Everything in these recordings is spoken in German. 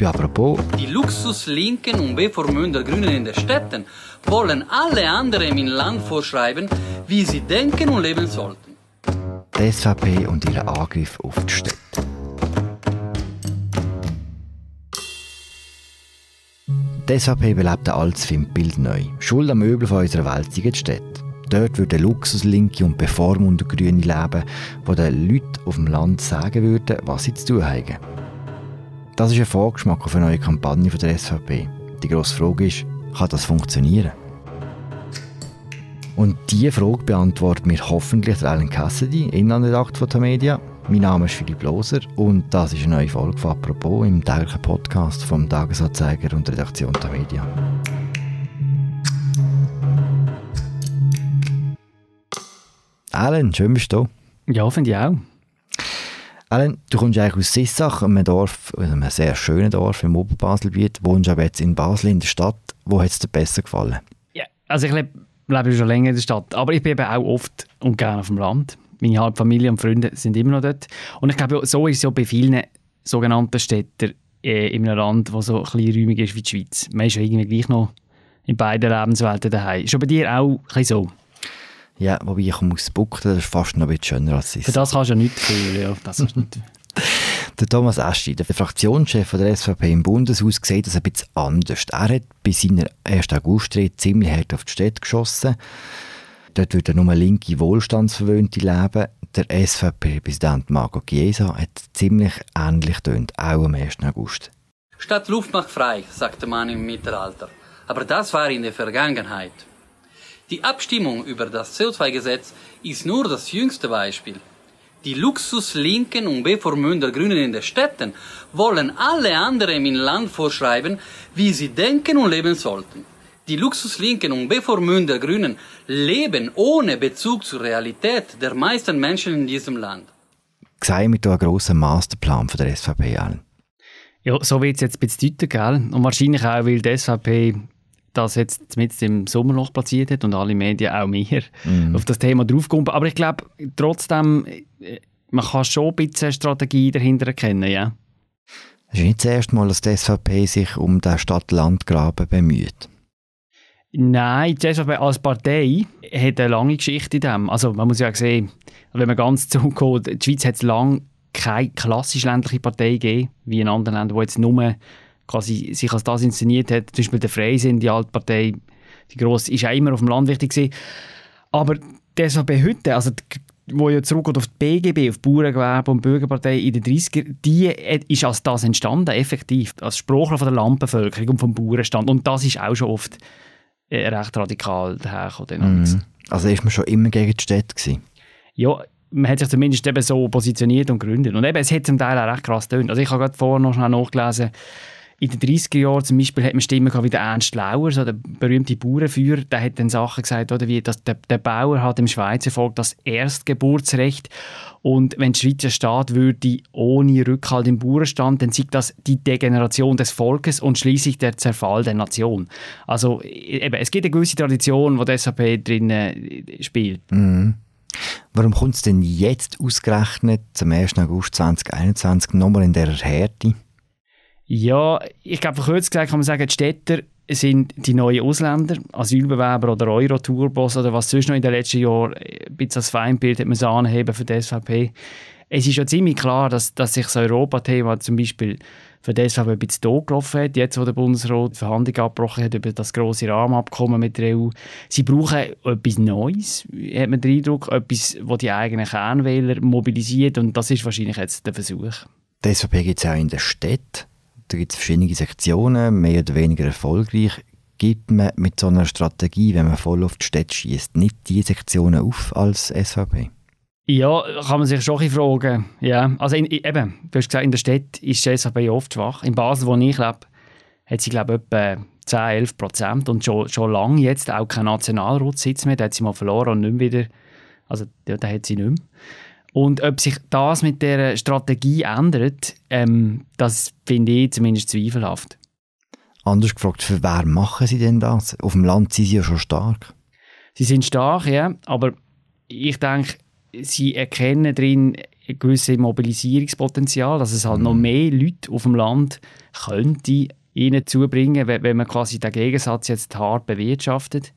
bei Apropos. Die Luxuslinken und bevormünder Grünen in den Städten wollen alle anderen im Land vorschreiben, wie sie denken und leben sollten. Die SVP und ihre Angriff auf die Städte. Die SVP belebt ein altes Filmbild neu. Schuld am Möbel von unserer Welt sind die Städte. Dort würden Luxuslinke und bevormundete Grüne leben, die den Leuten auf dem Land sagen würden, was sie zu tun haben. Das ist ein Vorgeschmack auf eine neue Kampagne der SVP. Die grosse Frage ist, kann das funktionieren? Und diese Frage beantwortet mir hoffentlich der Alan Cassidy, Innenredakteur von der Media. Mein Name ist Philipp Loser und das ist eine neue Folge von «Apropos» im täglichen Podcast vom Tagesanzeiger und Redaktion der Media. Alan, schön bist du da. Ja, finde ich auch. Alan, du kommst eigentlich aus Sissach, einem Dorf, einem sehr schönen Dorf im Oberbaselbiet, wohnst aber jetzt in Basel in der Stadt. Wo hat es dir besser gefallen? Ja, also ich lebe, lebe schon länger in der Stadt, aber ich bin eben auch oft und gerne auf dem Land. Meine halbe Familie und Freunde sind immer noch dort. Und ich glaube, so ist es ja bei vielen sogenannten Städten äh, in einem Land, das so kleinräumig ist wie die Schweiz. Man ist ja irgendwie gleich noch in beiden Lebenswelten daheim. Schon bei dir auch ein bisschen so? Ja, wobei ich komme aus Buchten, das ist fast noch ein bisschen schöner als Sissach. Für das kannst du ja nichts fühlen, ja. Das nicht Der Thomas Eschi, der Fraktionschef der SVP im Bundeshaus, sieht das ein bisschen anders. Er hat bei seiner 1. August-Rede ziemlich hart auf die Städte geschossen. Dort würden nur linke Wohlstandsverwöhnte leben. Der SVP-Präsident Marco Chiesa hat ziemlich ähnlich tönt, auch am 1. August. Stadt Luft macht frei, sagte man im Mittelalter. Aber das war in der Vergangenheit. Die Abstimmung über das CO2-Gesetz ist nur das jüngste Beispiel. Die Luxuslinken und bevormünder Grünen in den Städten wollen alle anderen im Land vorschreiben, wie sie denken und leben sollten. Die Luxuslinken und bevormünder Grünen leben ohne Bezug zur Realität der meisten Menschen in diesem Land. Sei mit einen grossen Masterplan von der SVP an. Ja, so wird es jetzt ein bisschen deuten, gell? Und wahrscheinlich auch, weil die SVP das jetzt mit im Sommerloch platziert hat und alle Medien, auch mehr, mhm. auf das Thema draufkommen. Aber ich glaube, trotzdem, äh, man kann schon ein bisschen Strategie dahinter erkennen, ja. Es ist nicht das erste Mal, dass die SVP sich um den Stadt-Land-Graben bemüht. Nein, die SVP als Partei hat eine lange Geschichte in dem. Also man muss ja sehen, wenn man ganz zurückgeht, die Schweiz hat es lange keine klassisch ländliche Partei gegeben, wie in anderen Ländern, wo jetzt nur quasi sich als das inszeniert hat. Zum Beispiel der Freisinn, die Altpartei, die grosse, ist auch immer auf dem Land wichtig gewesen. Aber der so bei heute, also wo ja zurückgeht auf die BGB, auf die Bauerngewerbe und Bürgerpartei in den 30er, die ist als das entstanden, effektiv, als Sprachrohr von der Landbevölkerung und vom Bauernstand. Und das ist auch schon oft äh, recht radikal dahergekommen. Mm. Also ist man schon immer gegen die Städte gewesen? Ja, man hat sich zumindest eben so positioniert und gegründet. Und eben, es hat zum Teil auch recht krass getönt. Also ich habe gerade vorher noch schnell nachgelesen, in den 30er Jahren zum Beispiel hat man Stimmen gehabt wie der Ernst Lauer, so der berühmte Bauernführer, der hat dann Sachen gesagt, oder wie, dass der, der Bauer hat im Schweizer Volk das Erstgeburtsrecht und wenn der Schweizer Staat würde ohne Rückhalt im Bauernstand, dann sieht das die Degeneration des Volkes und schließlich der Zerfall der Nation. Also eben, es gibt eine gewisse Tradition, die die SAP drin äh, spielt. Mhm. Warum kommt es denn jetzt ausgerechnet zum 1. August 2021 nochmal in dieser Härte? Ja, ich glaube, kurz gesagt kann man sagen, die Städter sind die neuen Ausländer, Asylbewerber oder Euro-Turbos oder was sonst noch in den letzten Jahren ein bisschen als Feindbild hat man so anheben für die SVP. Es ist ja ziemlich klar, dass, dass sich das Europa-Thema zum Beispiel für die SVP ein bisschen totgelaufen hat, jetzt wo der Bundesrat Verhandlungen abgebrochen hat über das grosse Rahmenabkommen mit der EU. Sie brauchen etwas Neues, hat man den Eindruck, etwas, das die eigenen Kernwähler mobilisiert und das ist wahrscheinlich jetzt der Versuch. Die SVP gibt es auch in der Stadt. Da gibt es verschiedene Sektionen, mehr oder weniger erfolgreich. Gibt man mit so einer Strategie, wenn man voll auf die Städte schießt, nicht diese Sektionen auf als SVP? Ja, kann man sich schon fragen. Ja, also in, eben, du hast gesagt, in der Stadt ist die SVP oft schwach. In Basel, wo ich lebe, hat sie glaube ich etwa 10, 11 Prozent und schon, schon lange jetzt auch keinen Nationalratssitz mehr. Da hat sie mal verloren und nicht mehr wieder, also da, da hat sie nicht mehr. Und ob sich das mit der Strategie ändert, ähm, das finde ich zumindest zweifelhaft. Anders gefragt, für wer machen Sie denn das? Auf dem Land sind Sie ja schon stark. Sie sind stark, ja, aber ich denke, Sie erkennen drin ein gewisses Mobilisierungspotenzial, dass es halt mhm. noch mehr Leute auf dem Land könnte ihnen zubringen, wenn man quasi den Gegensatz jetzt hart bewirtschaftet.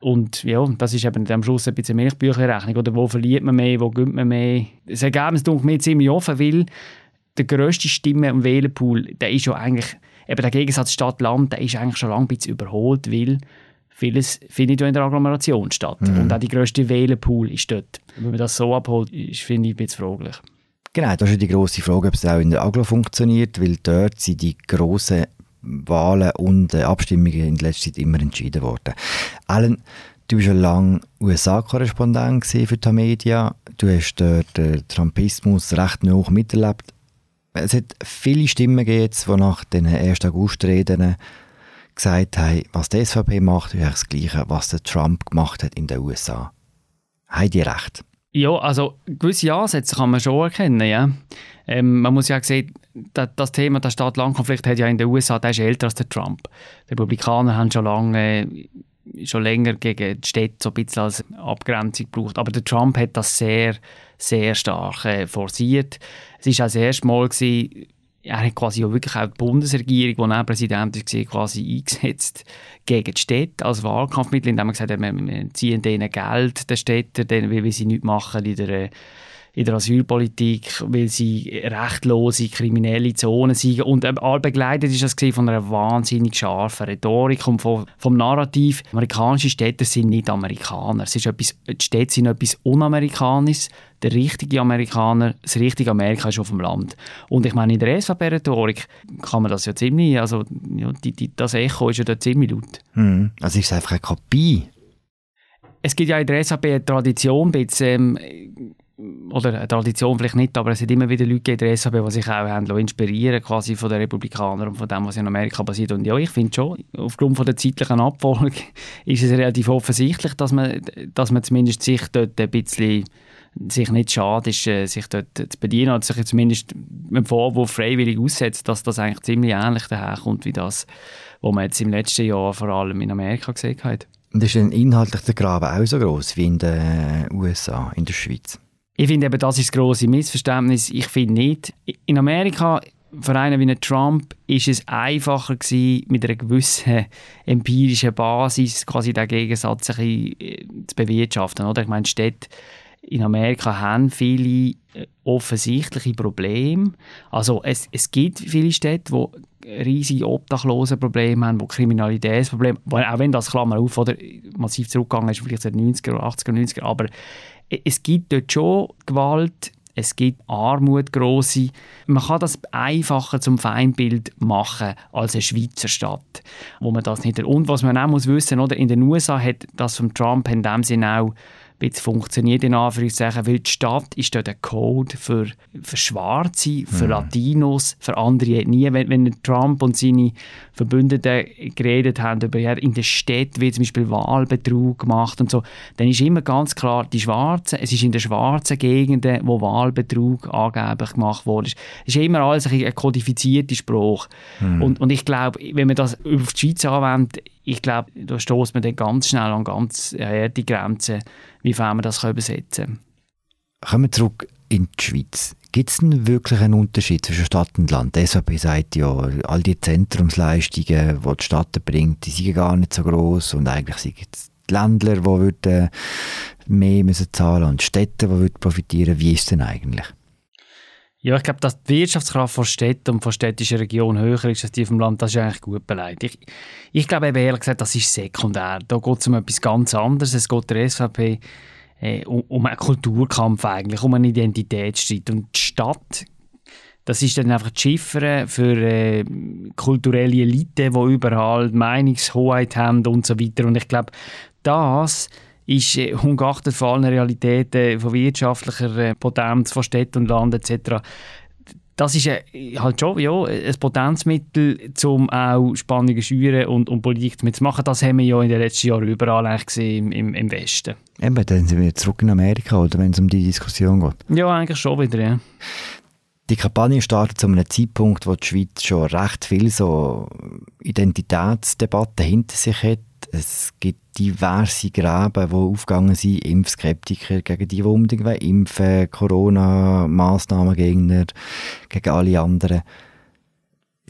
Und ja, das ist eben am Schluss ein bisschen Milchbücherrechnung. Oder wo verliert man mehr, wo gönnt man mehr? Das Ergebnis tut mir ziemlich offen, weil der grösste Stimme- und Wählerpool, der ist ja eigentlich, eben der Gegensatz Stadt-Land, der ist eigentlich schon lange ein bisschen überholt, weil vieles findet ja in der Agglomeration statt. Mhm. Und auch die grösste Wählerpool ist dort. Wenn man das so abholt, ist, finde ich ein bisschen fraglich. Genau, das ist die grosse Frage, ob es auch in der Aglo funktioniert, weil dort sind die grossen Wahlen und äh, Abstimmungen in letzter Zeit immer entschieden worden. Alan, du bist schon lange USA-Korrespondent für die Media. Du hast dort den Trumpismus recht hoch miterlebt. Es hat viele Stimmen gegeben, die nach den 1. August-Reden gesagt haben, was die SVP macht, ist das Gleiche, was der Trump gemacht hat in den USA. Haben die recht? Ja, also gewisse Ansätze kann man schon erkennen, ja. Ähm, man muss ja sehen, das, das Thema der Stadt-Land-Konflikt hat ja in den USA, der ist älter als der Trump. Die Republikaner haben schon lange schon länger gegen die Städte so ein bisschen als Abgrenzung gebraucht. Aber der Trump hat das sehr, sehr stark äh, forciert. Es war auch das erste Mal, gewesen, er hat quasi auch wirklich auch die Bundesregierung, die er Präsident war, quasi eingesetzt gegen die Städte als Wahlkampfmittel, indem er gesagt hat, wir, ziehen denen Geld, den Städten, weil sie nichts machen in der in der Asylpolitik, weil sie rechtlose kriminelle Zonen sind. Und ähm, all begleitet ist das von einer wahnsinnig scharfen Rhetorik und vom, vom Narrativ. Amerikanische Städte sind nicht Amerikaner. Es ist etwas, die Städte sind etwas Unamerikanisches. Der richtige Amerikaner, das richtige Amerika ist auf dem Land. Und ich meine, in der SVP-Rhetorik kann man das ja ziemlich, also ja, die, die, das Echo ist ja da ziemlich laut. Mhm. Also ist es einfach eine Kopie? Es gibt ja in der SVP eine Tradition, bisschen, ähm, oder eine Tradition vielleicht nicht, aber es sind immer wieder Leute in der SAP, die sich auch haben inspirieren quasi von den Republikanern und von dem, was in Amerika passiert. Und ja, ich finde schon, aufgrund von der zeitlichen Abfolge ist es relativ offensichtlich, dass man, dass man zumindest sich dort ein bisschen sich nicht schade ist, äh, sich dort zu bedienen oder sich zumindest mit dem Vorwurf freiwillig aussetzt, dass das eigentlich ziemlich ähnlich daherkommt wie das, was man jetzt im letzten Jahr vor allem in Amerika gesehen hat. Und ist denn inhaltlich der Graben auch so groß wie in den USA, in der Schweiz? Ich finde eben, das ist das grosse Missverständnis. Ich finde nicht. In Amerika, für einen wie Trump, ist es einfacher gewesen, mit einer gewissen empirischen Basis quasi den Gegensatz ein bisschen äh, zu bewirtschaften. Oder? Ich meine, Städte in Amerika haben viele äh, offensichtliche Probleme. Also es, es gibt viele Städte, die riesige Obdachlosenprobleme haben, die Kriminalitätsprobleme, auch wenn das Klammer auf oder massiv zurückgegangen ist, vielleicht seit 90er, 80er, 90er, aber es gibt dort schon Gewalt, es gibt Armut, grosse. Man kann das einfacher zum Feindbild machen als eine Schweizer Stadt, wo man das nicht. Und was man auch muss wissen, oder in den USA hat das von Trump in dem Sinne auch bisschen funktioniert, in Anführungszeichen, weil die Stadt ist dort ein Code für, für Schwarze, für mhm. Latinos, für andere nie. Wenn, wenn Trump und seine Verbündeten geredet haben über ja, in der Stadt wird zum Beispiel Wahlbetrug gemacht und so, dann ist immer ganz klar, die Schwarzen, es ist in den schwarzen Gegenden, wo Wahlbetrug angeblich gemacht wurde. Es ist immer alles ein kodifizierter Spruch. Mhm. Und, und ich glaube, wenn man das auf die Schweiz anwendet, ich glaube, da stoßt man dann ganz schnell an ganz harte Grenzen, wie man das übersetzen kann. Kommen wir zurück in die Schweiz. Gibt es denn wirklich einen Unterschied zwischen Stadt und Land? Die SAP sagt ja, all die Zentrumsleistungen, die die Stadt bringt, die sind gar nicht so groß und eigentlich sind es die Ländler, die würden mehr müssen zahlen und die Städte, die würden profitieren. Wie ist es denn eigentlich? Ja, ich glaube, dass die Wirtschaftskraft von Städten und von städtischen Regionen höher ist als die vom Land, das ist eigentlich gut beleidigt. Ich, ich glaube eben ehrlich gesagt, das ist sekundär. Da geht es um etwas ganz anderes. Es geht der SVP äh, um, um einen Kulturkampf eigentlich, um einen Identitätsstreit. Und die Stadt, das ist dann einfach die Chiffre für äh, kulturelle Elite, die überall Meinungshoheit haben und so weiter. Und ich glaube, das ist äh, ungeachtet von allen Realitäten von wirtschaftlicher äh, Potenz von Städten und Land etc. Das ist äh, halt schon ja, ein Potenzmittel, um auch Spannungen zu schüren und, und Politik mitzumachen. Das haben wir ja in den letzten Jahren überall eigentlich gesehen im, im Westen. Eben, dann sind wir zurück in Amerika, oder wenn es um die Diskussion geht. Ja, eigentlich schon wieder, ja. Die Kampagne startet zu einem Zeitpunkt, wo die Schweiz schon recht viel so Identitätsdebatten hinter sich hat Es gibt diverse Gräben, die aufgegangen sind, Impfskeptiker gegen die, die unbedingt impfen Corona-Massnahmengegner gegen alle anderen.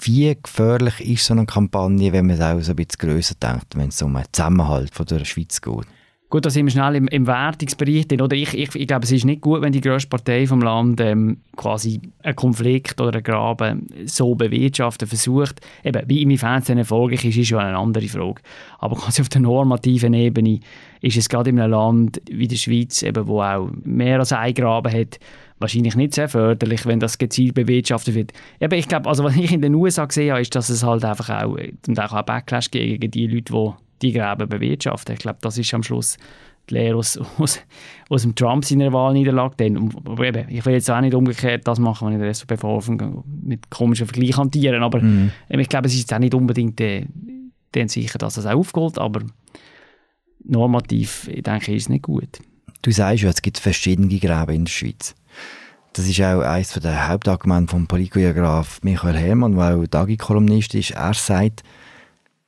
Wie gefährlich ist so eine Kampagne, wenn man es auch so ein bisschen grösser denkt, wenn es um einen Zusammenhalt von der Schweiz geht? Gut, da sind wir schnell im, im Wertungsbereich. Oder ich, ich, ich glaube, es ist nicht gut, wenn die grösste Partei vom Land ähm, quasi einen Konflikt oder einen Graben so bewirtschaften versucht. Eben, wie im Fernsehen erfolgreich ist, ist ja eine andere Frage. Aber quasi auf der normativen Ebene ist es gerade in einem Land wie der Schweiz, eben, wo auch mehr als ein Graben hat, wahrscheinlich nicht sehr förderlich, wenn das gezielt bewirtschaftet wird. Eben, ich glaube, also was ich in den USA gesehen habe, ist, dass es halt einfach auch, und auch Backlash gegen die Leute, die die Gräben bewirtschaften. Ich glaube, das ist am Schluss die Lehre aus, aus, aus dem Trump seiner Wahlniederlage. Dann, eben, ich will jetzt auch nicht umgekehrt das machen, wenn ich der SVP vorwerfe, mit komischen Vergleichen hantieren, aber mhm. ich glaube, es ist auch nicht unbedingt äh, sicher, dass das auch aufgeht, aber normativ, ich denke, ist es nicht gut. Du sagst ja, es gibt verschiedene Gräben in der Schweiz. Das ist auch eines der Hauptargumente vom Politikograf Michael Hermann, der auch Dagi-Kolumnist ist. Er sagt,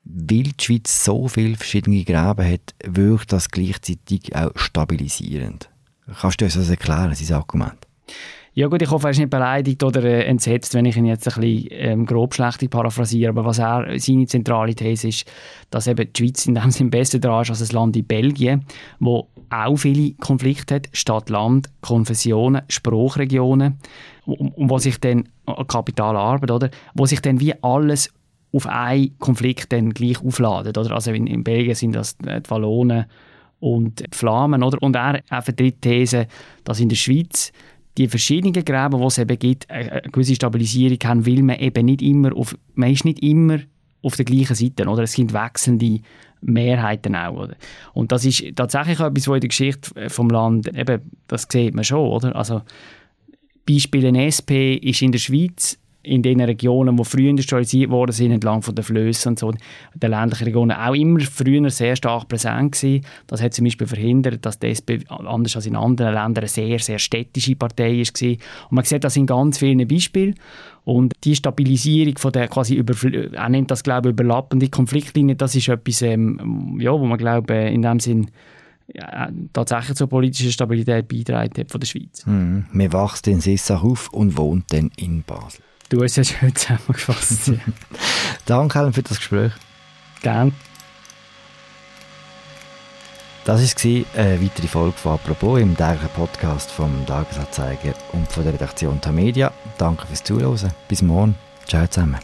weil die Schweiz so viele verschiedene Gräben hat, wirkt das gleichzeitig auch stabilisierend. Kannst du uns das erklären, sein Argument? Ja gut, ich hoffe, er ist nicht beleidigt oder äh, entsetzt, wenn ich ihn jetzt ein bisschen ähm, grob schlecht paraphrasiere. Aber was er, seine zentrale These ist, dass eben die Schweiz in dem Sinne besser dran ist als ein Land in Belgien, wo auch viele Konflikte hat, Stadt, Land, Konfessionen, Spruchregionen, und, und wo sich dann, äh, Kapitalarbeit, oder, wo sich dann wie alles auf einen Konflikt dann gleich aufladen. Oder? Also in, in Belgien sind das die Wallonen und die Flamen. Oder? Und er, er vertritt die These, dass in der Schweiz die verschiedenen Gräben, die es eben gibt, eine gewisse Stabilisierung haben, weil man eben nicht immer auf, man ist nicht immer auf der gleichen Seite, oder? Es sind wechselnde Mehrheiten auch, oder? Und das ist tatsächlich etwas, was in der Geschichte vom Land, eben, das sieht man schon, oder? Also, Beispiel SP ist in der Schweiz in den Regionen, die früher industrialisiert worden sind, entlang von den Flüssen und so, in den ländlichen Regionen, auch immer früher sehr stark präsent gewesen. Das hat zum Beispiel verhindert, dass SP, anders als in anderen Ländern, eine sehr, sehr städtische Partei war. Und man sieht das in ganz vielen Beispielen. Und die Stabilisierung von der quasi über, er nennt das, glaube ich, überlappende Konfliktlinie, das ist etwas, ähm, ja, wo man, glaube in dem Sinn ja, tatsächlich zur politischen Stabilität beitragen hat von der Schweiz. Mhm. Man wächst in Sissach auf und wohnt dann in Basel. Du hast es schön zusammengefasst. Danke, Helen, für das Gespräch. Gerne. Das war eine weitere Folge von «Apropos» im täglichen Podcast vom Tagesanzeiger und von der Redaktion Tamedia. Danke fürs Zuhören. Bis morgen. Ciao zusammen.